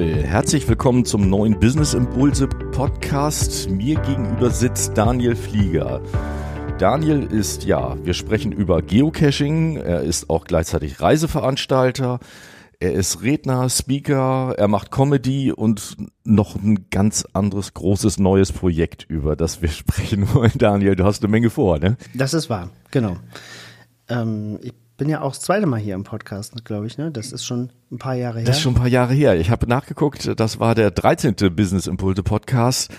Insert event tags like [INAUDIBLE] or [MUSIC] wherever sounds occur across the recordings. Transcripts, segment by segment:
Jawohl, herzlich willkommen zum neuen Business Impulse Podcast. Mir gegenüber sitzt Daniel Flieger. Daniel ist, ja, wir sprechen über Geocaching. Er ist auch gleichzeitig Reiseveranstalter. Er ist Redner, Speaker, er macht Comedy und noch ein ganz anderes großes neues Projekt, über das wir [LAUGHS] sprechen wollen. Daniel, du hast eine Menge vor, ne? Das ist wahr, genau. Ähm, ich bin ja auch das zweite Mal hier im Podcast, glaube ich, ne? Das ist schon ein paar Jahre her. Das ist schon ein paar Jahre her. Ich habe nachgeguckt, das war der 13. Business Impulse Podcast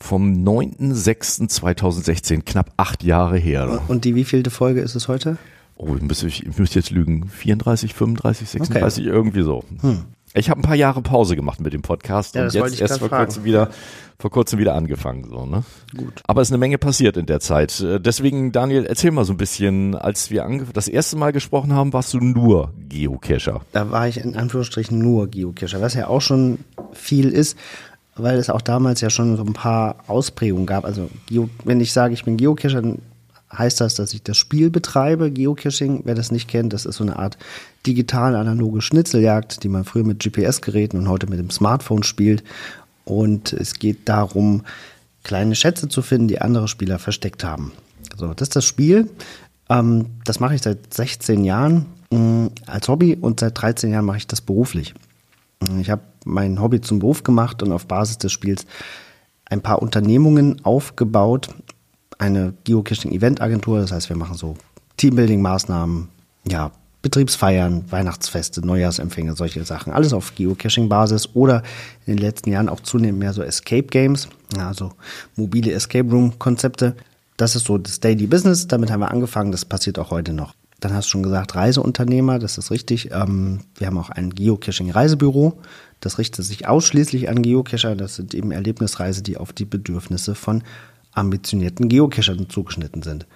vom 9.06.2016, knapp acht Jahre her. Und die wievielte Folge ist es heute? Oh, ich müsste, ich müsste jetzt lügen. 34, 35, 36, okay. irgendwie so. Hm. Ich habe ein paar Jahre Pause gemacht mit dem Podcast ja, und jetzt erst vor kurzem wieder vor kurzem wieder angefangen so, ne? Gut. Aber es ist eine Menge passiert in der Zeit. Äh, deswegen Daniel, erzähl mal so ein bisschen, als wir das erste Mal gesprochen haben, warst du nur Geocacher. Da war ich in Anführungsstrichen nur Geocacher, was ja auch schon viel ist, weil es auch damals ja schon so ein paar Ausprägungen gab. Also wenn ich sage, ich bin Geocacher, dann heißt das, dass ich das Spiel betreibe, Geocaching. Wer das nicht kennt, das ist so eine Art digital-analoge Schnitzeljagd, die man früher mit GPS-Geräten und heute mit dem Smartphone spielt. Und es geht darum, kleine Schätze zu finden, die andere Spieler versteckt haben. So, das ist das Spiel. Ähm, das mache ich seit 16 Jahren mm, als Hobby und seit 13 Jahren mache ich das beruflich. Ich habe mein Hobby zum Beruf gemacht und auf Basis des Spiels ein paar Unternehmungen aufgebaut eine Geocaching-Event-Agentur. Das heißt, wir machen so Teambuilding-Maßnahmen, ja, Betriebsfeiern, Weihnachtsfeste, Neujahrsempfänge, solche Sachen. Alles auf Geocaching-Basis oder in den letzten Jahren auch zunehmend mehr so Escape Games, also mobile Escape Room-Konzepte. Das ist so das Daily Business. Damit haben wir angefangen. Das passiert auch heute noch. Dann hast du schon gesagt, Reiseunternehmer, das ist richtig. Ähm, wir haben auch ein Geocaching-Reisebüro. Das richtet sich ausschließlich an Geocacher. Das sind eben Erlebnisreise, die auf die Bedürfnisse von ambitionierten Geocachern zugeschnitten sind.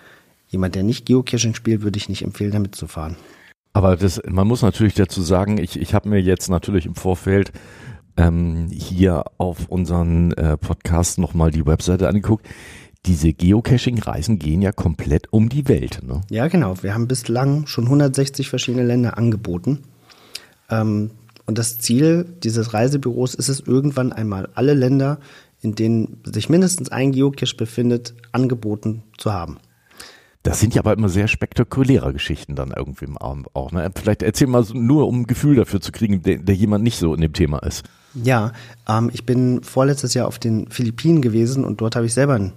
Jemand, der nicht Geocaching spielt, würde ich nicht empfehlen, damit zu fahren. Aber das, man muss natürlich dazu sagen, ich, ich habe mir jetzt natürlich im Vorfeld ähm, hier auf unseren äh, Podcast nochmal die Webseite angeguckt. Diese Geocaching-Reisen gehen ja komplett um die Welt. Ne? Ja, genau. Wir haben bislang schon 160 verschiedene Länder angeboten. Ähm, und das Ziel dieses Reisebüros ist es, irgendwann einmal alle Länder in denen sich mindestens ein Geocache befindet, angeboten zu haben. Das sind ja aber immer sehr spektakuläre Geschichten dann irgendwie im Abend auch. Ne? Vielleicht erzähl mal so, nur, um ein Gefühl dafür zu kriegen, der, der jemand nicht so in dem Thema ist. Ja, ähm, ich bin vorletztes Jahr auf den Philippinen gewesen und dort habe ich selber einen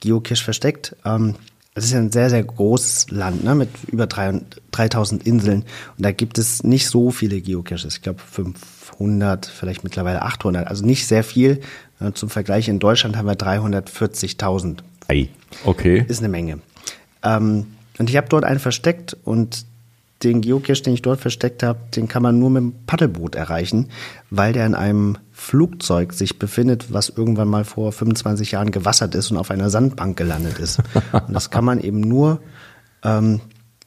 Geocache versteckt. Ähm, es ist ja ein sehr, sehr großes Land ne, mit über 3000 Inseln und da gibt es nicht so viele Geocaches. Ich glaube 500, vielleicht mittlerweile 800, also nicht sehr viel. Zum Vergleich, in Deutschland haben wir 340.000. Okay. Ist eine Menge. Ähm, und ich habe dort einen versteckt und den Geocache, den ich dort versteckt habe, den kann man nur mit dem Paddelboot erreichen, weil der in einem Flugzeug sich befindet, was irgendwann mal vor 25 Jahren gewassert ist und auf einer Sandbank gelandet ist. Und das kann man eben nur ähm,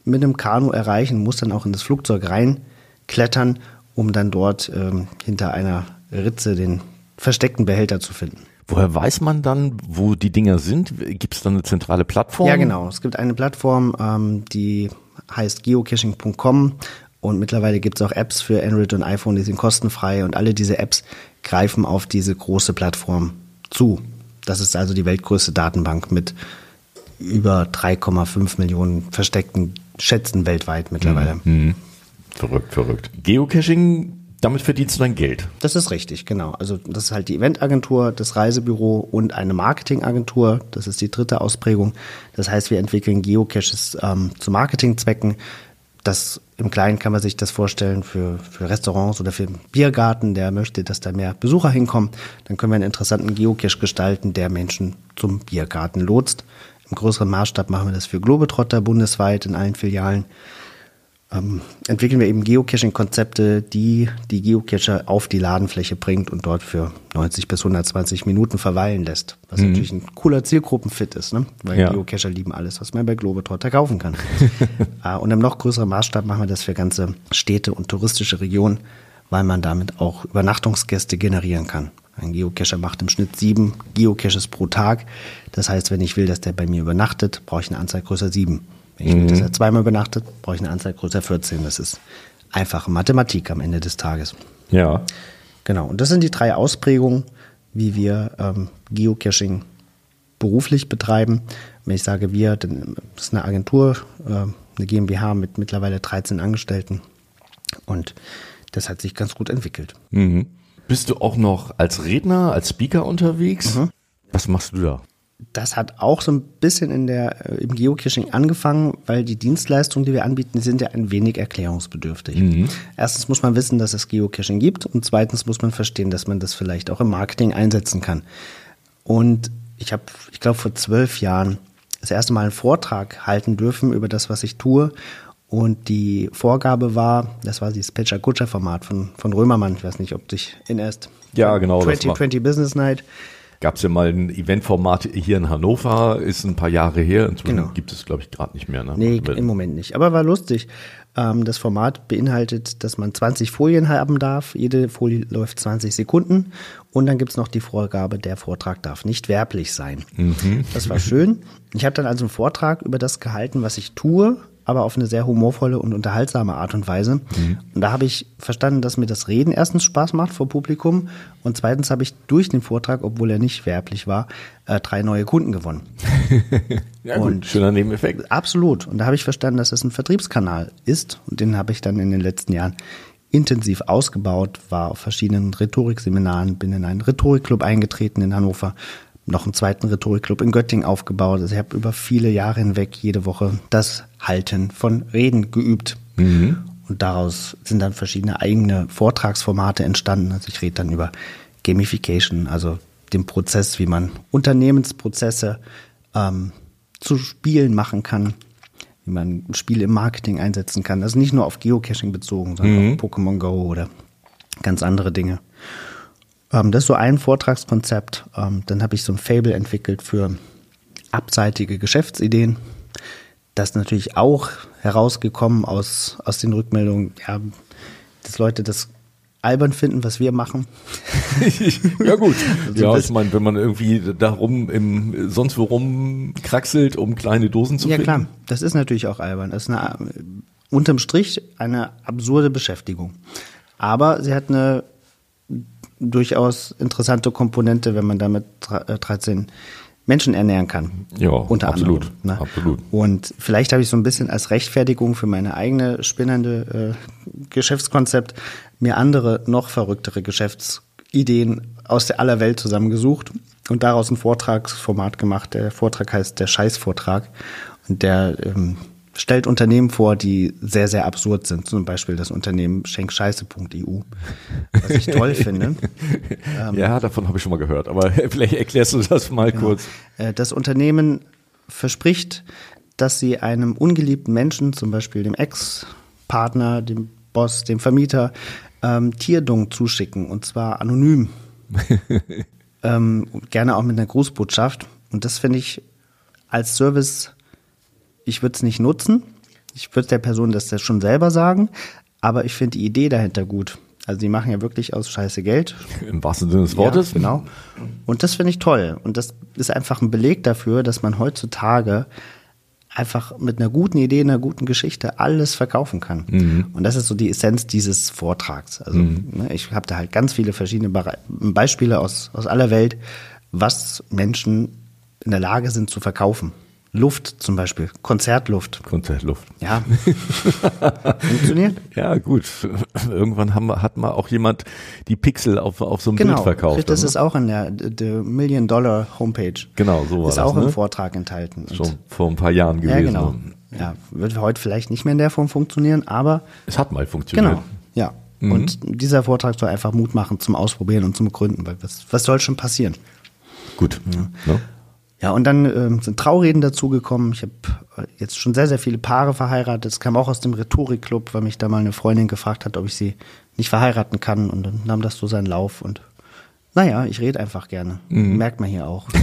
mit einem Kanu erreichen, muss dann auch in das Flugzeug reinklettern, um dann dort ähm, hinter einer Ritze den versteckten Behälter zu finden. Woher weiß man dann, wo die Dinger sind? Gibt es dann eine zentrale Plattform? Ja, genau. Es gibt eine Plattform, ähm, die heißt geocaching.com und mittlerweile gibt es auch Apps für Android und iPhone, die sind kostenfrei und alle diese Apps greifen auf diese große Plattform zu. Das ist also die weltgrößte Datenbank mit über 3,5 Millionen versteckten Schätzen weltweit mittlerweile. Mhm. Verrückt, verrückt. Geocaching damit verdienst du dein Geld. Das ist richtig, genau. Also das ist halt die Eventagentur, das Reisebüro und eine Marketingagentur. Das ist die dritte Ausprägung. Das heißt, wir entwickeln Geocaches ähm, zu Marketingzwecken. Das im Kleinen kann man sich das vorstellen für, für Restaurants oder für einen Biergarten, der möchte, dass da mehr Besucher hinkommen. Dann können wir einen interessanten Geocache gestalten, der Menschen zum Biergarten lotst. Im größeren Maßstab machen wir das für Globetrotter bundesweit in allen Filialen ähm, entwickeln wir eben Geocaching-Konzepte, die die Geocacher auf die Ladenfläche bringt und dort für 90 bis 120 Minuten verweilen lässt. Was mhm. natürlich ein cooler Zielgruppenfit ist, ne? weil ja. Geocacher lieben alles, was man bei Globetrotter kaufen kann. [LAUGHS] äh, und im noch größeren Maßstab machen wir das für ganze Städte und touristische Regionen, weil man damit auch Übernachtungsgäste generieren kann. Ein Geocacher macht im Schnitt sieben Geocaches pro Tag. Das heißt, wenn ich will, dass der bei mir übernachtet, brauche ich eine Anzahl größer sieben. Wenn ich mhm. das ja zweimal übernachtet, brauche ich eine Anzahl größer 14. Das ist einfache Mathematik am Ende des Tages. Ja. Genau, und das sind die drei Ausprägungen, wie wir ähm, Geocaching beruflich betreiben. Wenn ich sage wir, dann ist eine Agentur, äh, eine GmbH mit mittlerweile 13 Angestellten. Und das hat sich ganz gut entwickelt. Mhm. Bist du auch noch als Redner, als Speaker unterwegs? Mhm. Was machst du da? Das hat auch so ein bisschen in der, äh, im Geocaching angefangen, weil die Dienstleistungen, die wir anbieten, sind ja ein wenig erklärungsbedürftig. Mhm. Erstens muss man wissen, dass es Geocaching gibt und zweitens muss man verstehen, dass man das vielleicht auch im Marketing einsetzen kann. Und ich habe, ich glaube, vor zwölf Jahren das erste Mal einen Vortrag halten dürfen über das, was ich tue. Und die Vorgabe war, das war dieses Pitcher Kutscher Format von, von Römermann. Ich weiß nicht, ob dich erinnerst. Ja, genau. das war- 2020 Business Night. Gab es ja mal ein Eventformat hier in Hannover, ist ein paar Jahre her. Inzwischen Genau. gibt es, glaube ich, gerade nicht mehr. Ne? Nee, Aber- im Moment nicht. Aber war lustig. Ähm, das Format beinhaltet, dass man 20 Folien haben darf. Jede Folie läuft 20 Sekunden. Und dann gibt's noch die Vorgabe, der Vortrag darf nicht werblich sein. Das war schön. Ich habe dann also einen Vortrag über das gehalten, was ich tue, aber auf eine sehr humorvolle und unterhaltsame Art und Weise. Und da habe ich verstanden, dass mir das Reden erstens Spaß macht vor Publikum und zweitens habe ich durch den Vortrag, obwohl er nicht werblich war, äh, drei neue Kunden gewonnen. [LAUGHS] ja, gut, und- schöner Nebeneffekt. Absolut. Und da habe ich verstanden, dass es ein Vertriebskanal ist. Und den habe ich dann in den letzten Jahren intensiv ausgebaut, war auf verschiedenen Rhetorikseminaren, bin in einen Rhetorikclub eingetreten in Hannover, noch einen zweiten Rhetorikclub in Göttingen aufgebaut. Also ich habe über viele Jahre hinweg jede Woche das Halten von Reden geübt. Und daraus sind dann verschiedene eigene Vortragsformate entstanden. Also ich rede dann über Gamification, also den Prozess, wie man Unternehmensprozesse ähm, zu Spielen machen kann, wie man Spiele im Marketing einsetzen kann. Also nicht nur auf Geocaching bezogen, sondern auf Pokémon Go oder ganz andere Dinge. Ähm, das ist so ein Vortragskonzept. Ähm, dann habe ich so ein Fable entwickelt für abseitige Geschäftsideen. Das ist natürlich auch herausgekommen aus, aus den Rückmeldungen, ja, dass Leute das albern finden, was wir machen. [LAUGHS] ja gut. So ja, ich meine, wenn man irgendwie darum im sonst wo rumkraxelt, um kleine Dosen zu Ja finden. klar, das ist natürlich auch albern. Das ist eine, unterm Strich eine absurde Beschäftigung. Aber sie hat eine durchaus interessante Komponente, wenn man damit dre- äh, 13 Menschen ernähren kann. Ja, unter absolut, anderem. ne? absolut. Und vielleicht habe ich so ein bisschen als Rechtfertigung für meine eigene spinnende äh, Geschäftskonzept mir andere, noch verrücktere Geschäftsideen aus der aller Welt zusammengesucht und daraus ein Vortragsformat gemacht. Der Vortrag heißt der Scheißvortrag und der ähm, stellt Unternehmen vor, die sehr, sehr absurd sind. Zum Beispiel das Unternehmen schenkscheiße.eu, was ich toll [LAUGHS] finde. Ähm. Ja, davon habe ich schon mal gehört. Aber [LAUGHS] vielleicht erklärst du das mal kurz. Äh, Das Unternehmen verspricht, dass sie einem ungeliebten Menschen, zum Beispiel dem Ex-Partner, dem Boss, dem Vermieter, ähm, Tierdung zuschicken und zwar anonym. [LAUGHS] ähm, gerne auch mit einer Grußbotschaft. Und das finde ich als Service, ich würde es nicht nutzen. Ich würde der Person das ja schon selber sagen, aber ich finde die Idee dahinter gut. Also die machen ja wirklich aus Scheiße Geld, [LAUGHS] Im wahrsten Sinne des Wortes. ja, genau. Und das finde ich toll. Und das ist einfach ein Beleg dafür, dass man heutzutage einfach mit einer guten Idee, einer guten Geschichte alles verkaufen kann. Und das ist so die Essenz dieses Vortrags. Also ne, ich habe da halt ganz viele verschiedene Bere- Beispiele aus, aus aller Welt, was Menschen in der Lage sind zu verkaufen. Luft zum Beispiel, Konzertluft. Konzertluft. Ja, [LAUGHS] funktioniert. Ja, gut. Irgendwann haben wir, hat mal auch jemand die Pixel auf, auf so einem Genau, Bild verkauft. das ne? ist auch in der the Million Dollar Homepage. Genau, so war ist das, auch ne? im Vortrag enthalten. Schon vor ein paar Jahren gewesen. ja, genau. Ja, wird heute vielleicht nicht mehr in der Form funktionieren, aber Es hat mal funktioniert. genau, ja. Mhm. Und dieser Vortrag soll einfach Mut machen zum Ausprobieren und zum Gründen, weil was, was soll schon passieren? Gut. Ne? Ja, und dann ähm, sind Traureden dazugekommen. Ich habe äh, jetzt schon sehr, sehr viele Paare verheiratet. Das kam auch aus dem Rhetorikclub, weil mich da mal eine Freundin gefragt hat, ob ich sie nicht verheiraten kann. Und dann nahm das so seinen Lauf. Und naja, ich rede einfach gerne. Mhm. Merkt man hier auch. [LAUGHS]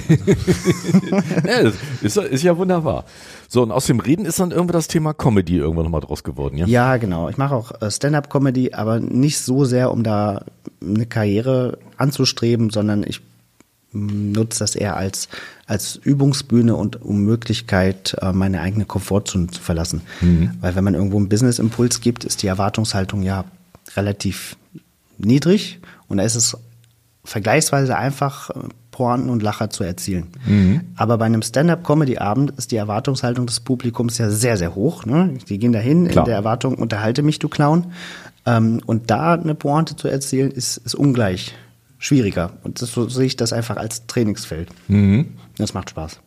Ja, ist, ist ja wunderbar. So, und aus dem Reden ist dann irgendwie das Thema Comedy irgendwann nochmal draus geworden, ja? Ja, genau. Ich mache auch äh, Stand-up-Comedy, aber nicht so sehr, um da eine Karriere anzustreben, sondern ich nutze das eher als, als Übungsbühne und um Möglichkeit, äh, meine eigene Komfortzone zu verlassen. Weil wenn man irgendwo einen Business-Impuls gibt, ist die Erwartungshaltung ja relativ niedrig und da ist es vergleichsweise einfach, äh, Pointen und Lacher zu erzielen. Aber bei einem Stand-up-Comedy-Abend ist die Erwartungshaltung des Publikums ja sehr, sehr hoch. Ne? Die gehen dahin Klar. in der Erwartung, unterhalte mich, du Clown. Ähm, und da eine Pointe zu erzielen, ist, ist ungleich schwieriger. Und das, so sehe ich das einfach als Trainingsfeld. Das macht Spaß.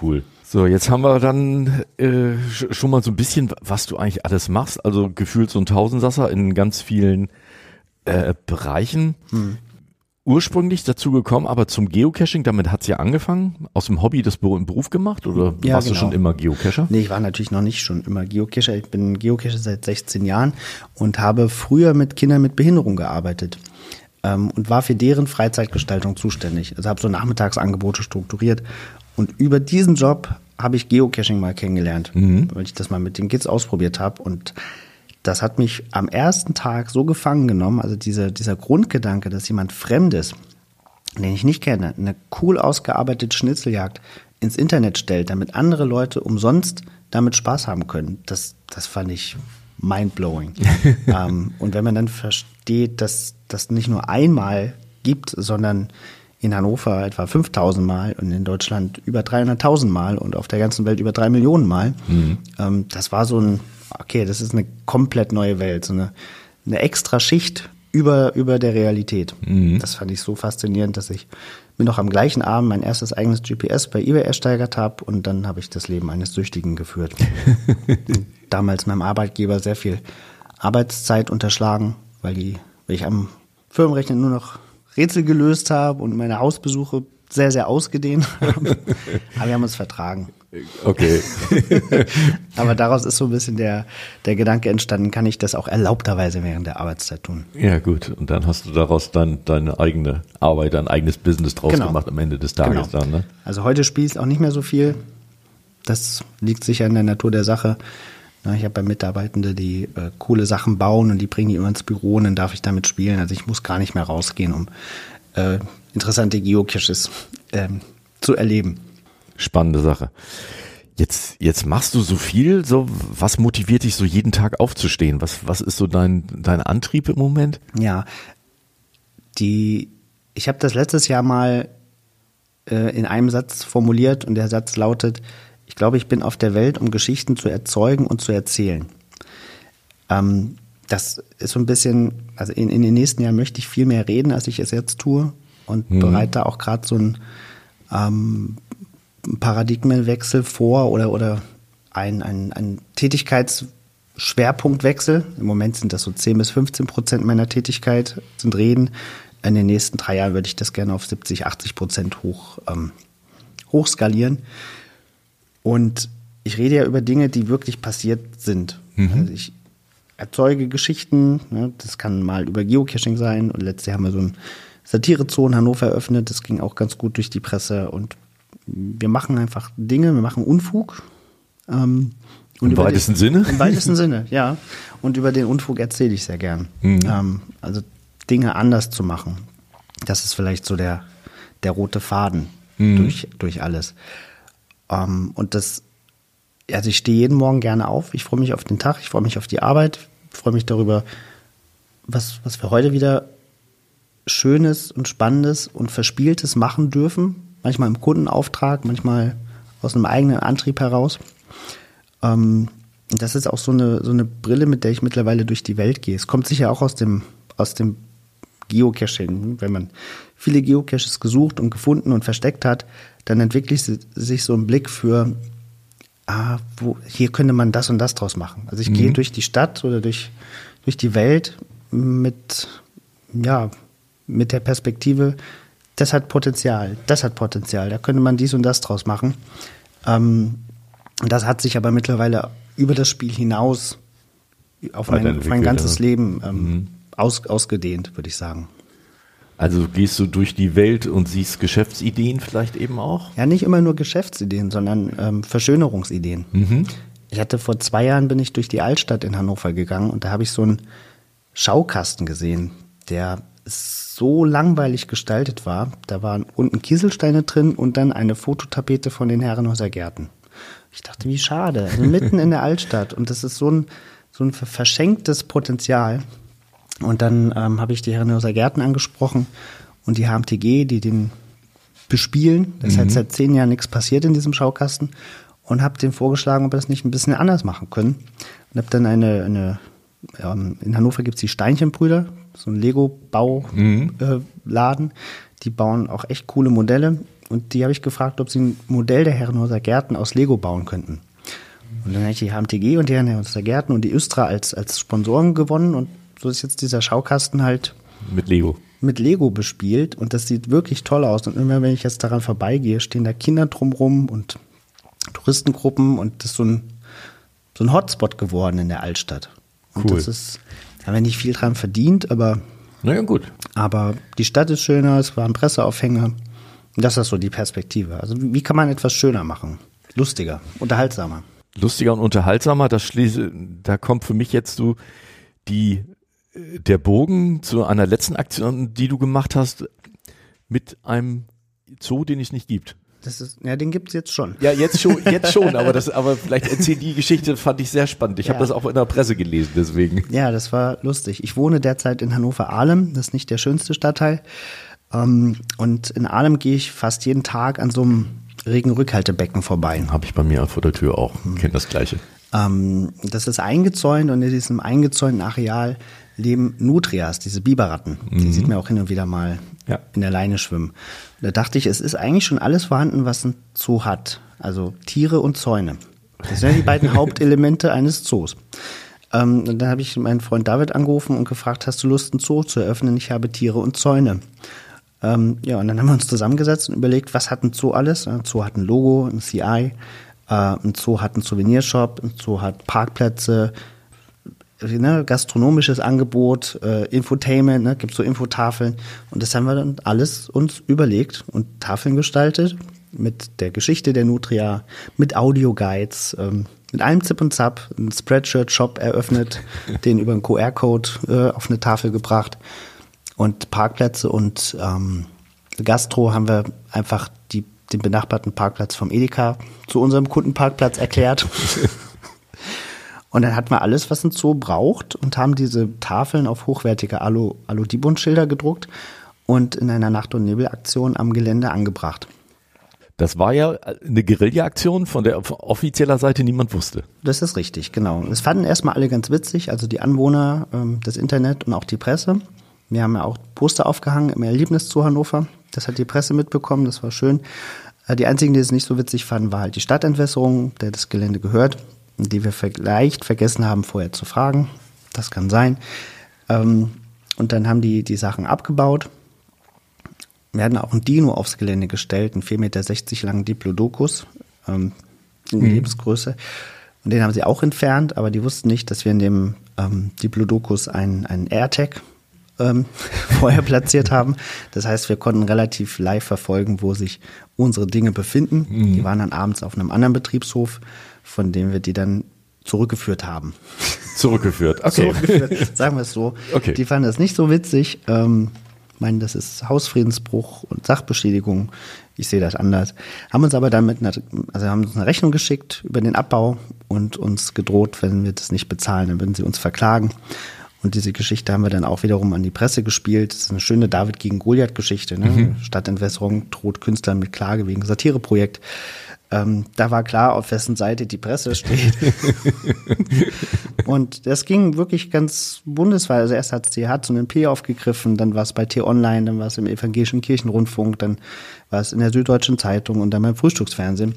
Cool. So, jetzt haben wir dann äh, sch- schon mal so ein bisschen, was du eigentlich alles machst. Also gefühlt so ein Tausendsasser in ganz vielen äh, Bereichen. Hm. Ursprünglich dazu gekommen, aber zum Geocaching, damit hat's ja angefangen. Aus dem Hobby das Beru- Beruf gemacht oder Ja, warst du genau. schon immer Geocacher? Nee, ich war natürlich noch nicht schon immer Geocacher. Ich bin Geocacher seit 16 Jahren und habe früher mit Kindern mit Behinderung gearbeitet ähm, und war für deren Freizeitgestaltung zuständig. Also habe so Nachmittagsangebote strukturiert. Und über diesen Job habe ich Geocaching mal kennengelernt, weil ich das mal mit den Kids ausprobiert habe und das hat mich am ersten Tag so gefangen genommen, also diese, dieser Grundgedanke, dass jemand Fremdes, den ich nicht kenne, eine cool ausgearbeitete Schnitzeljagd ins Internet stellt, damit andere Leute umsonst damit Spaß haben können, das, das fand ich mindblowing. [LAUGHS] ähm, und wenn man dann versteht, dass das nicht nur einmal gibt, sondern in Hannover etwa 5000 Mal und in Deutschland über 300.000 Mal und auf der ganzen Welt über drei Millionen Mal, ähm, das war so ein, okay, das ist eine komplett neue Welt, so eine, eine extra Schicht über, über der Realität. Das fand ich so faszinierend, dass ich mir noch am gleichen Abend mein erstes eigenes GPS bei eBay ersteigert habe und dann habe ich das Leben eines Süchtigen geführt. [LAUGHS] Damals meinem Arbeitgeber sehr viel Arbeitszeit unterschlagen, weil, die, weil ich am Firmenrechner nur noch Rätsel gelöst habe und meine Hausbesuche sehr, sehr ausgedehnt haben. [LAUGHS] Aber wir haben uns vertragen. Okay. [LAUGHS] Aber daraus ist so ein bisschen der, der Gedanke entstanden, kann ich das auch erlaubterweise während der Arbeitszeit tun. ja, gut. Und dann hast du daraus dann deine eigene Arbeit, dein eigenes Business draus Genau. gemacht am Ende des Tages dann, ne? Also heute spiele ich auch nicht mehr so viel. Das liegt sicher in der Natur der Sache. Ich habe bei Mitarbeitende, die äh, coole Sachen bauen und die bringen die immer ins Büro und dann darf ich damit spielen. Also ich muss gar nicht mehr rausgehen, um äh, interessante Geocaches ähm, zu erleben. Spannende Sache. Jetzt, jetzt machst du so viel, so, was motiviert dich so jeden Tag aufzustehen? Was, was ist so dein, dein Antrieb im Moment? Ja, die, ich habe das letztes Jahr mal äh, in einem Satz formuliert und der Satz lautet, ich glaube, ich bin auf der Welt, um Geschichten zu erzeugen und zu erzählen. Ähm, das ist so ein bisschen, also in, in den nächsten Jahren möchte ich viel mehr reden, als ich es jetzt tue und bereite auch gerade so ein ähm, Paradigmenwechsel vor oder, oder ein, ein, ein Tätigkeitsschwerpunktwechsel. Im Moment sind das so 10 bis 15 Prozent meiner Tätigkeit sind Reden. In den nächsten drei Jahren würde ich das gerne auf 70, 80 Prozent hoch, ähm, hochskalieren. Und ich rede ja über Dinge, die wirklich passiert sind. Also ich erzeuge Geschichten, ne? das kann mal über Geocaching sein. Und letztes Jahr haben wir so ein Satirezoo in Hannover eröffnet, das ging auch ganz gut durch die Presse. Und wir machen einfach Dinge, wir machen Unfug. Ähm, Im weitesten den, Sinne? Im weitesten Sinne, ja. Und über den Unfug erzähle ich sehr gern. Ähm, also Dinge anders zu machen. Das ist vielleicht so der, der rote Faden durch, durch alles. Ähm, und das, also ich stehe jeden Morgen gerne auf. Ich freue mich auf den Tag, ich freue mich auf die Arbeit, freue mich darüber, was, was wir heute wieder Schönes und Spannendes und Verspieltes machen dürfen. Manchmal im Kundenauftrag, manchmal aus einem eigenen Antrieb heraus. Ähm, das ist auch so eine, so eine Brille, mit der ich mittlerweile durch die Welt gehe. Es kommt sicher auch aus dem, aus dem Geocaching. Wenn man viele Geocaches gesucht und gefunden und versteckt hat, dann entwickelt si- sich so ein Blick für, ah, wo, hier könnte man das und das draus machen. Also ich gehe durch die Stadt oder durch, durch die Welt mit, ja, mit der Perspektive, das hat Potenzial, das hat Potenzial, da könnte man dies und das draus machen. Ähm, das hat sich aber mittlerweile über das Spiel hinaus auf mein, auf mein ganzes. Leben ähm, aus, ausgedehnt, würde ich sagen. Also gehst du durch die Welt und siehst Geschäftsideen vielleicht eben auch? Ja, nicht immer nur Geschäftsideen, sondern ähm, Verschönerungsideen. Ich hatte vor zwei Jahren bin ich durch die Altstadt in Hannover gegangen und da habe ich so einen Schaukasten gesehen, der so langweilig gestaltet war. Da waren unten Kieselsteine drin und dann eine Fototapete von den Herrenhäuser Gärten. Ich dachte, wie schade, also mitten in der Altstadt und das ist so ein so ein verschenktes Potenzial. Und dann ähm, habe ich die Herrenhauser Gärten angesprochen und die HMTG, die den bespielen. Das mhm. hat seit zehn Jahren nichts passiert in diesem Schaukasten und habe denen vorgeschlagen, ob wir das nicht ein bisschen anders machen können. Und habe dann eine, eine ähm, in Hannover gibt es die Steinchenbrüder, so ein Lego-Bauladen. Mhm. Äh, die bauen auch echt coole Modelle. Und die habe ich gefragt, ob sie ein Modell der Herrenhauser Gärten aus Lego bauen könnten. Und dann habe ich die HMTG und die Herrenhauser Gärten und die Östra als, als Sponsoren gewonnen. Und so ist jetzt dieser Schaukasten halt mit Lego. Mit Lego bespielt. Und das sieht wirklich toll aus. Und immer wenn ich jetzt daran vorbeigehe, stehen da Kinder drumrum und Touristengruppen. Und das ist so ein, so ein Hotspot geworden in der Altstadt. Und cool. das ist, haben wir nicht viel dran verdient, aber. Naja, gut. Aber die Stadt ist schöner, es waren Presseaufhänger. Das ist so die Perspektive. Also, wie kann man etwas schöner machen? Lustiger, unterhaltsamer. Lustiger und unterhaltsamer, das schließe, da kommt für mich jetzt so die, der Bogen zu einer letzten Aktion, die du gemacht hast, mit einem Zoo, den es nicht gibt. Das ist, ja, den gibt's jetzt schon. Ja, jetzt schon, [LAUGHS] jetzt schon, aber das, aber vielleicht erzähl die Geschichte, fand ich sehr spannend. Ich ja. habe das auch in der Presse gelesen, deswegen. Ja, das war lustig. Ich wohne derzeit in Hannover-Ahlem, das ist nicht der schönste Stadtteil. Ähm, und in Ahlem gehe ich fast jeden Tag an so einem Regenrückhaltebecken vorbei. Habe ich bei mir vor der Tür auch, mhm. kenne das Gleiche. Ähm, das ist eingezäunt und in diesem eingezäunten Areal leben Nutrias, diese Biberratten. Mhm. Die sieht man auch hin und wieder mal ja. in der Leine schwimmen. Da dachte ich, es ist eigentlich schon alles vorhanden, was ein Zoo hat. Also Tiere und Zäune. Das sind ja die beiden [LAUGHS] Hauptelemente eines Zoos. Ähm, und dann habe ich meinen Freund David angerufen und gefragt, hast du Lust, ein Zoo zu eröffnen? Ich habe Tiere und Zäune. Ähm, ja, und dann haben wir uns zusammengesetzt und überlegt, was hat ein Zoo alles? Ein Zoo hat ein Logo, ein CI, äh, ein Zoo hat einen Souvenirshop, ein Zoo hat Parkplätze, ne, gastronomisches Angebot, äh, Infotainment, ne, gibt so Infotafeln. Und das haben wir dann alles uns überlegt und Tafeln gestaltet mit der Geschichte der Nutria, mit Audioguides, ähm, mit allem Zip und Zap, einen Spreadshirt-Shop eröffnet, [LAUGHS] den über einen QR-Code äh, auf eine Tafel gebracht. Und Parkplätze und ähm, Gastro haben wir einfach die, den benachbarten Parkplatz vom Edeka zu unserem Kundenparkplatz erklärt. [LAUGHS] Und dann hatten wir alles, was ein Zoo braucht und haben diese Tafeln auf hochwertige Alu, Alu-Dibund-Schilder gedruckt und in einer Nacht- und Nebelaktion am Gelände angebracht. Das war ja eine Guerilla-Aktion, von der auf offizieller Seite niemand wusste. Das ist richtig, genau. Es fanden erstmal alle ganz witzig, also die Anwohner, ähm, das Internet und auch die Presse. Wir haben ja auch Poster aufgehangen im Erlebnis zu Hannover. Das hat die Presse mitbekommen, das war schön. Äh, die einzigen, die es nicht so witzig fanden, war halt die Stadtentwässerung, der das Gelände gehört die wir vielleicht vergessen haben vorher zu fragen. Das kann sein. Ähm, und dann haben die die Sachen abgebaut. Wir hatten auch ein Dino aufs Gelände gestellt, einen 4,60 Meter langen Diplodocus ähm, in mhm. Lebensgröße. Und den haben sie auch entfernt, aber die wussten nicht, dass wir in dem ähm, Diplodocus einen, einen AirTag ähm, [LAUGHS] vorher platziert haben. Das heißt, wir konnten relativ live verfolgen, wo sich unsere Dinge befinden. Mhm. Die waren dann abends auf einem anderen Betriebshof von dem wir die dann zurückgeführt haben. Zurückgeführt, okay. Zurückgeführt, [LAUGHS] sagen wir es so. Okay. Die fanden das nicht so witzig. Ähm, meinen, das ist Hausfriedensbruch und Sachbeschädigung. Ich sehe das anders. Haben uns aber dann mit einer, also haben uns eine Rechnung geschickt über den Abbau und uns gedroht, wenn wir das nicht bezahlen, dann würden sie uns verklagen. Und diese Geschichte haben wir dann auch wiederum an die Presse gespielt. Das ist eine schöne David gegen Goliath-Geschichte. Ne? Mhm. Stadtentwässerung droht Künstlern mit Klage wegen Satireprojekt. Ähm, da war klar, auf wessen Seite die Presse steht. [LAUGHS] und das ging wirklich ganz bundesweit. Also erst hat CH zu einem P aufgegriffen, dann war es bei T-Online, dann war es im Evangelischen Kirchenrundfunk, dann war es in der Süddeutschen Zeitung und dann beim Frühstücksfernsehen.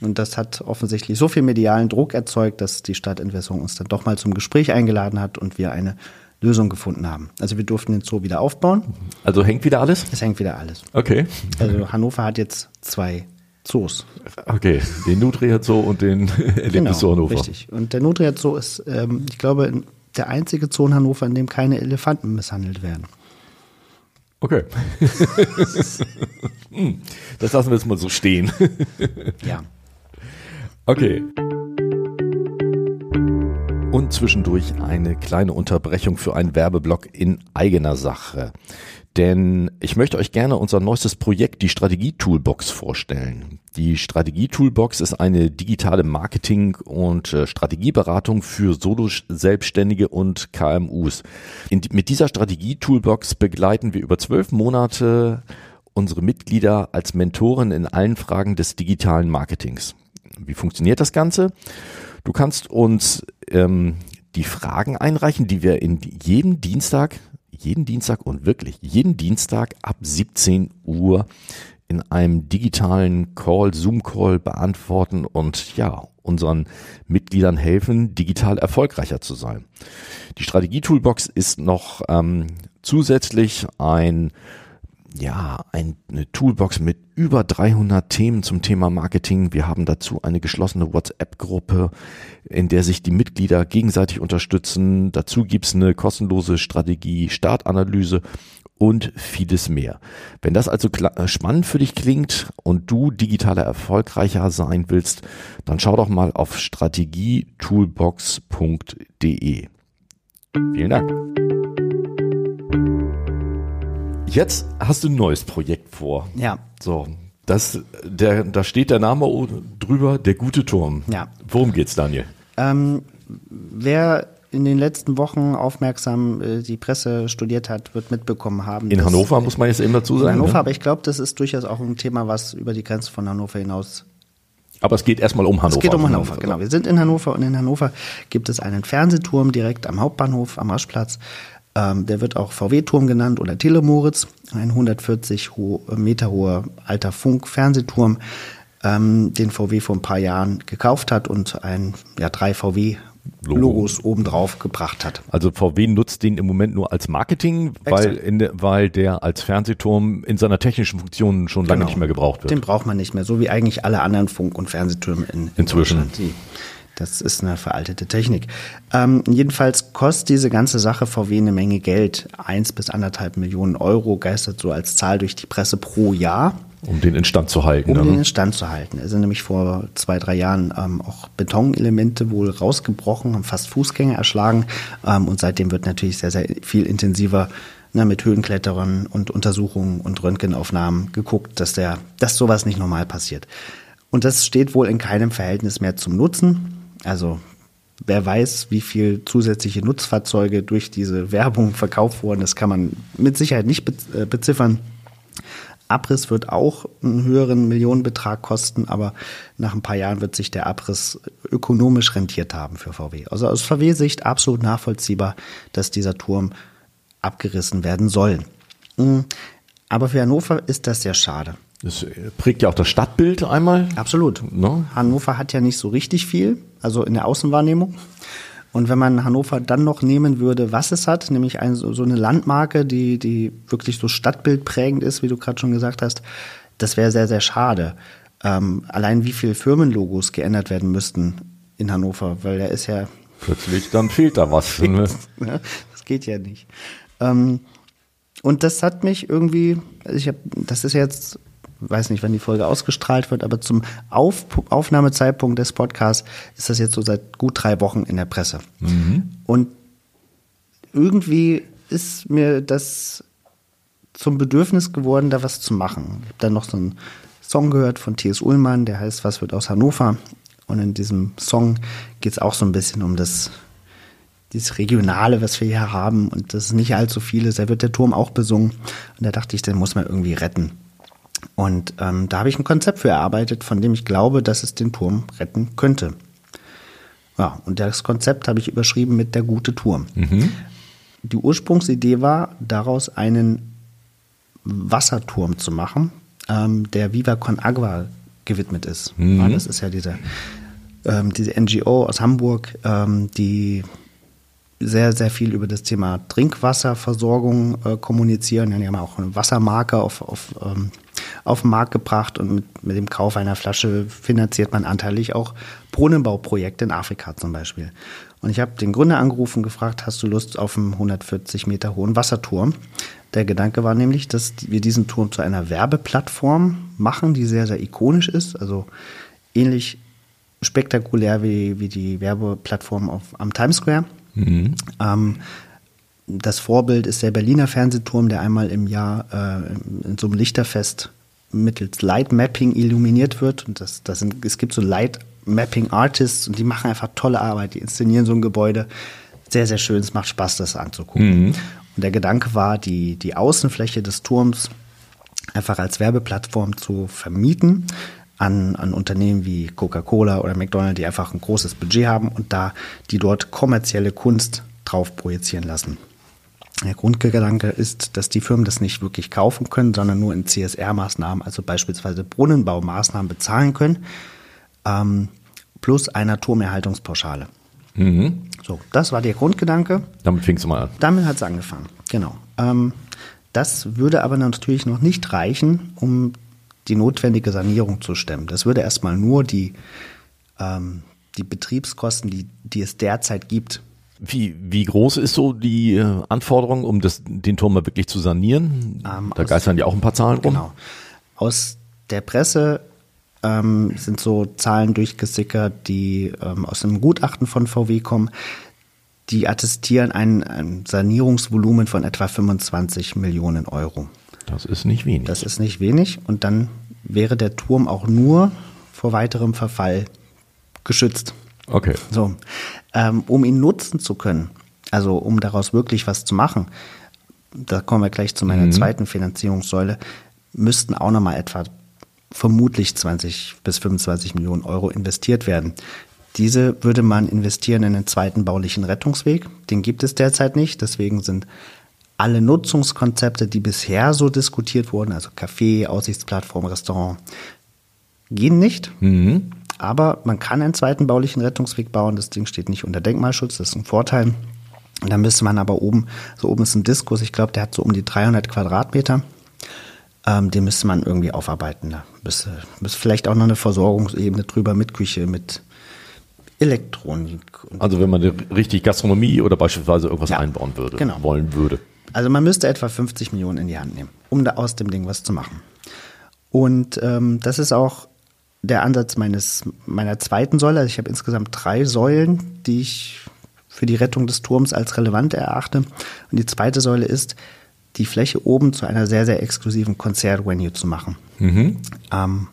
Und das hat offensichtlich so viel medialen Druck erzeugt, dass die Stadtentwässerung uns dann doch mal zum Gespräch eingeladen hat und wir eine Lösung gefunden haben. Also wir durften den Zoo wieder aufbauen. Also hängt wieder alles? Es hängt wieder alles. Okay. Also Hannover hat jetzt zwei Zoos. Okay, den Nutria Zoo und den [LAUGHS] Erlebnis genau, Hannover. Richtig. Und der Nutria Zoo ist, ähm, ich glaube, der einzige Zoo in Hannover, in dem keine Elefanten misshandelt werden. Okay. [LAUGHS] Hm, das lassen wir jetzt mal so stehen. [LAUGHS] ja. Okay. Und zwischendurch eine kleine Unterbrechung für einen Werbeblock in eigener Sache. Denn ich möchte euch gerne unser neuestes Projekt, die Strategie-Toolbox, vorstellen. Die Strategie-Toolbox ist eine digitale Marketing- und äh, Strategieberatung für Solo-Selbstständige und KMUs. In, mit dieser Strategie-Toolbox begleiten wir über zwölf Monate unsere Mitglieder als Mentoren in allen Fragen des digitalen Marketings. Wie funktioniert das Ganze? Du kannst uns ähm, die Fragen einreichen, die wir in jedem Dienstag, jeden Dienstag und wirklich jeden Dienstag ab 17 Uhr in einem digitalen Call, Zoom-Call beantworten und ja, unseren Mitgliedern helfen, digital erfolgreicher zu sein. Die Strategie-Toolbox ist noch ähm, zusätzlich ein ja, eine Toolbox mit über 300 Themen zum Thema Marketing. Wir haben dazu eine geschlossene WhatsApp-Gruppe, in der sich die Mitglieder gegenseitig unterstützen. Dazu gibt's eine kostenlose Strategie, Startanalyse und vieles mehr. Wenn das also äh, spannend für dich klingt und du digitaler erfolgreicher sein willst, dann schau doch mal auf strategietoolbox.de. Vielen Dank. Jetzt hast du ein neues Projekt vor. Ja. So, das, der, da steht der Name drüber, der gute Turm. Ja. Worum geht's, Daniel? Ähm, wer in den letzten Wochen aufmerksam äh, die Presse studiert hat, wird mitbekommen haben. In Hannover muss man jetzt eben dazu In sagen. Hannover, ne? aber ich glaube, das ist durchaus auch ein Thema, was über die Grenze von Hannover hinaus Aber es geht erstmal um Hannover. Es geht um Hannover, genau. Wir sind in Hannover und in Hannover gibt es einen Fernsehturm direkt am Hauptbahnhof, am Aschplatz. Ähm, der wird auch VW-Turm genannt oder Telemoritz, ein 140 ho Meter hoher alter Funk-Fernsehturm, ähm, den VW vor ein paar Jahren gekauft hat und ein, ja, drei VW-Logos obendrauf gebracht hat. Also VW nutzt den im Moment nur als Marketing, weil, in der, weil der als Fernsehturm in seiner technischen Funktion schon lange Genau. nicht mehr gebraucht wird. Den braucht man nicht mehr, so wie eigentlich alle anderen Funk- und Fernsehtürme in, in Inzwischen. Die, das ist eine veraltete Technik. Ähm, jedenfalls kostet diese ganze Sache VW eine Menge Geld. Eins bis anderthalb Millionen Euro geistert so als Zahl durch die Presse pro Jahr, um den instand zu halten. um ne? den in Stand zu halten. Es sind nämlich vor zwei, drei Jahren ähm, auch Betonelemente wohl rausgebrochen, haben fast Fußgänger erschlagen. Ähm, und seitdem wird natürlich sehr, sehr viel intensiver ne, mit Höhenkletterern und Untersuchungen und Röntgenaufnahmen geguckt, dass, der, dass sowas nicht normal passiert. Und das steht wohl in keinem Verhältnis mehr zum Nutzen. Also wer weiß, wie viel zusätzliche Nutzfahrzeuge durch diese Werbung verkauft wurden, das kann man mit Sicherheit nicht äh, beziffern. Abriss wird auch einen höheren Millionenbetrag kosten, aber nach ein paar Jahren wird sich der Abriss ökonomisch rentiert haben für VW. Also aus VW-Sicht absolut nachvollziehbar, dass dieser Turm abgerissen werden soll. Mm, Aber für Hannover ist das sehr schade. Das prägt ja auch das Stadtbild einmal. Absolut. Ne? Hannover hat ja nicht so richtig viel, also in der Außenwahrnehmung. Und wenn man Hannover dann noch nehmen würde, was es hat, nämlich ein, so eine Landmarke, die, die wirklich so stadtbildprägend ist, wie du gerade schon gesagt hast, das wäre sehr, sehr schade. Ähm, allein wie viele Firmenlogos geändert werden müssten in Hannover, weil der ist ja Plötzlich, dann fehlt da was. ne? ja, das geht ja nicht. Ähm, und das hat mich irgendwie, also ich habe, das ist jetzt, weiß nicht, wann die Folge ausgestrahlt wird, aber zum Auf, Aufnahmezeitpunkt des Podcasts ist das jetzt so seit gut drei Wochen in der Presse. Und irgendwie ist mir das zum Bedürfnis geworden, da was zu machen. Ich habe dann noch so einen Song gehört von T.S. Ullmann, der heißt Was wird aus Hannover? Und in diesem Song geht es auch so ein bisschen um das, dieses Regionale, was wir hier haben. Und das ist nicht allzu vieles. Da wird der Turm auch besungen. Und da dachte ich, den muss man irgendwie retten. Und ähm, da habe ich ein Konzept für erarbeitet, von dem ich glaube, dass es den Turm retten könnte. Ja, und das Konzept habe ich überschrieben mit der gute Turm. Die Ursprungsidee war, daraus einen Wasserturm zu machen, ähm, der Viva Con Agua gewidmet ist. Ja, das ist ja diese, ähm, diese NGO aus Hamburg, ähm, die sehr, sehr viel über das Thema Trinkwasserversorgung äh, kommunizieren. Die haben auch eine Wassermarke auf, auf, ähm, auf den Markt gebracht und mit, mit dem Kauf einer Flasche finanziert man anteilig auch Brunnenbauprojekte in Afrika zum Beispiel. Und ich habe den Gründer angerufen und gefragt, hast du Lust auf einen 140 Meter hohen Wasserturm? Der Gedanke war nämlich, dass wir diesen Turm zu einer Werbeplattform machen, die sehr, sehr ikonisch ist. Also ähnlich spektakulär wie, wie die Werbeplattform auf, am Times Square. Mhm. Ähm, das Vorbild ist der Berliner Fernsehturm, der einmal im Jahr äh, in so einem Lichterfest mittels Light Mapping illuminiert wird. Und das, das sind, es gibt so Light Mapping Artists und die machen einfach tolle Arbeit. Die inszenieren so ein Gebäude. Sehr, sehr schön. Es macht Spaß, das anzugucken. Und der Gedanke war, die, die Außenfläche des Turms einfach als Werbeplattform zu vermieten an, an Unternehmen wie Coca-Cola oder McDonald's, die einfach ein großes Budget haben und da die dort kommerzielle Kunst drauf projizieren lassen. Der Grundgedanke ist, dass die Firmen das nicht wirklich kaufen können, sondern nur in CSR-Maßnahmen, also beispielsweise Brunnenbaumaßnahmen bezahlen können, ähm, plus einer Turmerhaltungspauschale. So, das war der Grundgedanke. Damit fingst du mal an. Damit hat es angefangen, genau. Ähm, das würde aber natürlich noch nicht reichen, um die notwendige Sanierung zu stemmen. Das würde erstmal nur die, ähm, die Betriebskosten, die, die es derzeit gibt, Wie, wie groß ist so die äh, Anforderung, um das, den Turm mal wirklich zu sanieren? Ähm, da geistern ja auch ein paar Zahlen rum. Genau. Aus der Presse ähm, sind so Zahlen durchgesickert, die ähm, aus einem Gutachten von VW kommen. Die attestieren ein, ein Sanierungsvolumen von etwa 25 Millionen Euro. Das ist nicht wenig. Das ist nicht wenig und dann wäre der Turm auch nur vor weiterem Verfall geschützt. Okay. So, ähm, um ihn nutzen zu können, also um daraus wirklich was zu machen, da kommen wir gleich zu meiner zweiten Finanzierungssäule, müssten auch nochmal etwa vermutlich 20 bis 25 Millionen Euro investiert werden. Diese würde man investieren in den zweiten baulichen Rettungsweg. Den gibt es derzeit nicht. Deswegen sind alle Nutzungskonzepte, die bisher so diskutiert wurden, also Café, Aussichtsplattform, Restaurant, gehen nicht. Aber man kann einen zweiten baulichen Rettungsweg bauen. Das Ding steht nicht unter Denkmalschutz, das ist ein Vorteil. Und dann müsste man aber oben, so oben ist ein Diskus, ich glaube, der hat so um die 300 Quadratmeter. Ähm, den müsste man irgendwie aufarbeiten. Da müsste, müsste vielleicht auch noch eine Versorgungsebene drüber mit Küche, mit Elektronik. Also wenn man richtig Gastronomie oder beispielsweise irgendwas Ja, einbauen würde, genau. wollen würde. Also man müsste etwa 50 Millionen in die Hand nehmen, um da aus dem Ding was zu machen. Und ähm, das ist auch der Ansatz meines, meiner zweiten Säule. Also ich habe insgesamt drei Säulen, die ich für die Rettung des Turms als relevant erachte. Und die zweite Säule ist, die Fläche oben zu einer sehr, sehr exklusiven Konzertvenue zu machen. Ähm,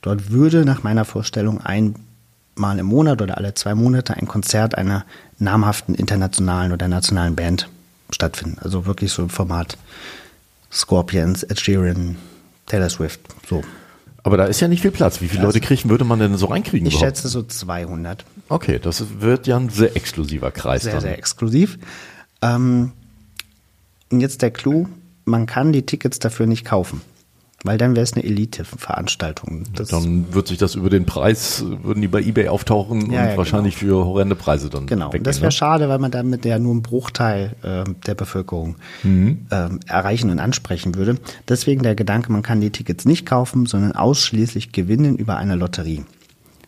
dort würde nach meiner Vorstellung einmal im Monat oder alle zwei Monate ein Konzert einer namhaften internationalen oder nationalen Band stattfinden. Also wirklich so im Format Scorpions, Ed Sheeran, Taylor Swift. So. Aber da ist ja nicht viel Platz. Wie viele Leute kriegen, würde man denn so reinkriegen Ich überhaupt? schätze so 200. Okay, das wird ja ein sehr exklusiver Kreis Sehr, dann. sehr exklusiv. Ähm, und jetzt der Clou, man kann die Tickets dafür nicht kaufen. Weil dann wäre es eine Elite-Veranstaltung. Dann wird sich das über den Preis, würden die bei Ebay auftauchen Ja, und ja, wahrscheinlich für horrende Preise dann Genau, weggehen. das wäre ne? schade, weil man damit ja nur einen Bruchteil ähm, der Bevölkerung Mhm. ähm, erreichen und ansprechen würde. Deswegen der Gedanke, man kann die Tickets nicht kaufen, sondern ausschließlich gewinnen über eine Lotterie.